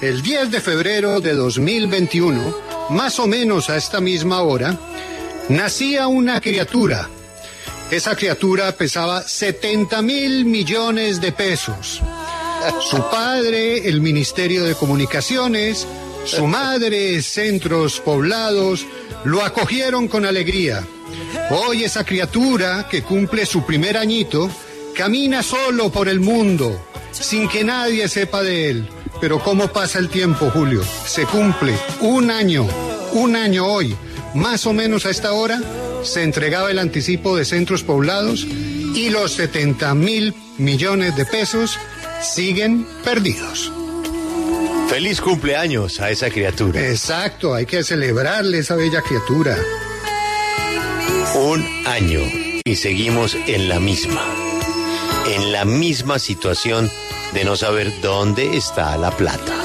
el 10 de febrero de 2021, más o menos a esta misma hora, nacía una criatura. Esa criatura pesaba 70 mil millones de pesos. Su padre, el Ministerio de Comunicaciones, su madre, centros poblados, lo acogieron con alegría. Hoy esa criatura, que cumple su primer añito, camina solo por el mundo, sin que nadie sepa de él. Pero ¿cómo pasa el tiempo, Julio? Se cumple un año, un año hoy. Más o menos a esta hora se entregaba el anticipo de centros poblados y los 70 mil millones de pesos siguen perdidos. Feliz cumpleaños a esa criatura. Exacto, hay que celebrarle esa bella criatura. Un año y seguimos en la misma, en la misma situación de no saber dónde está la plata.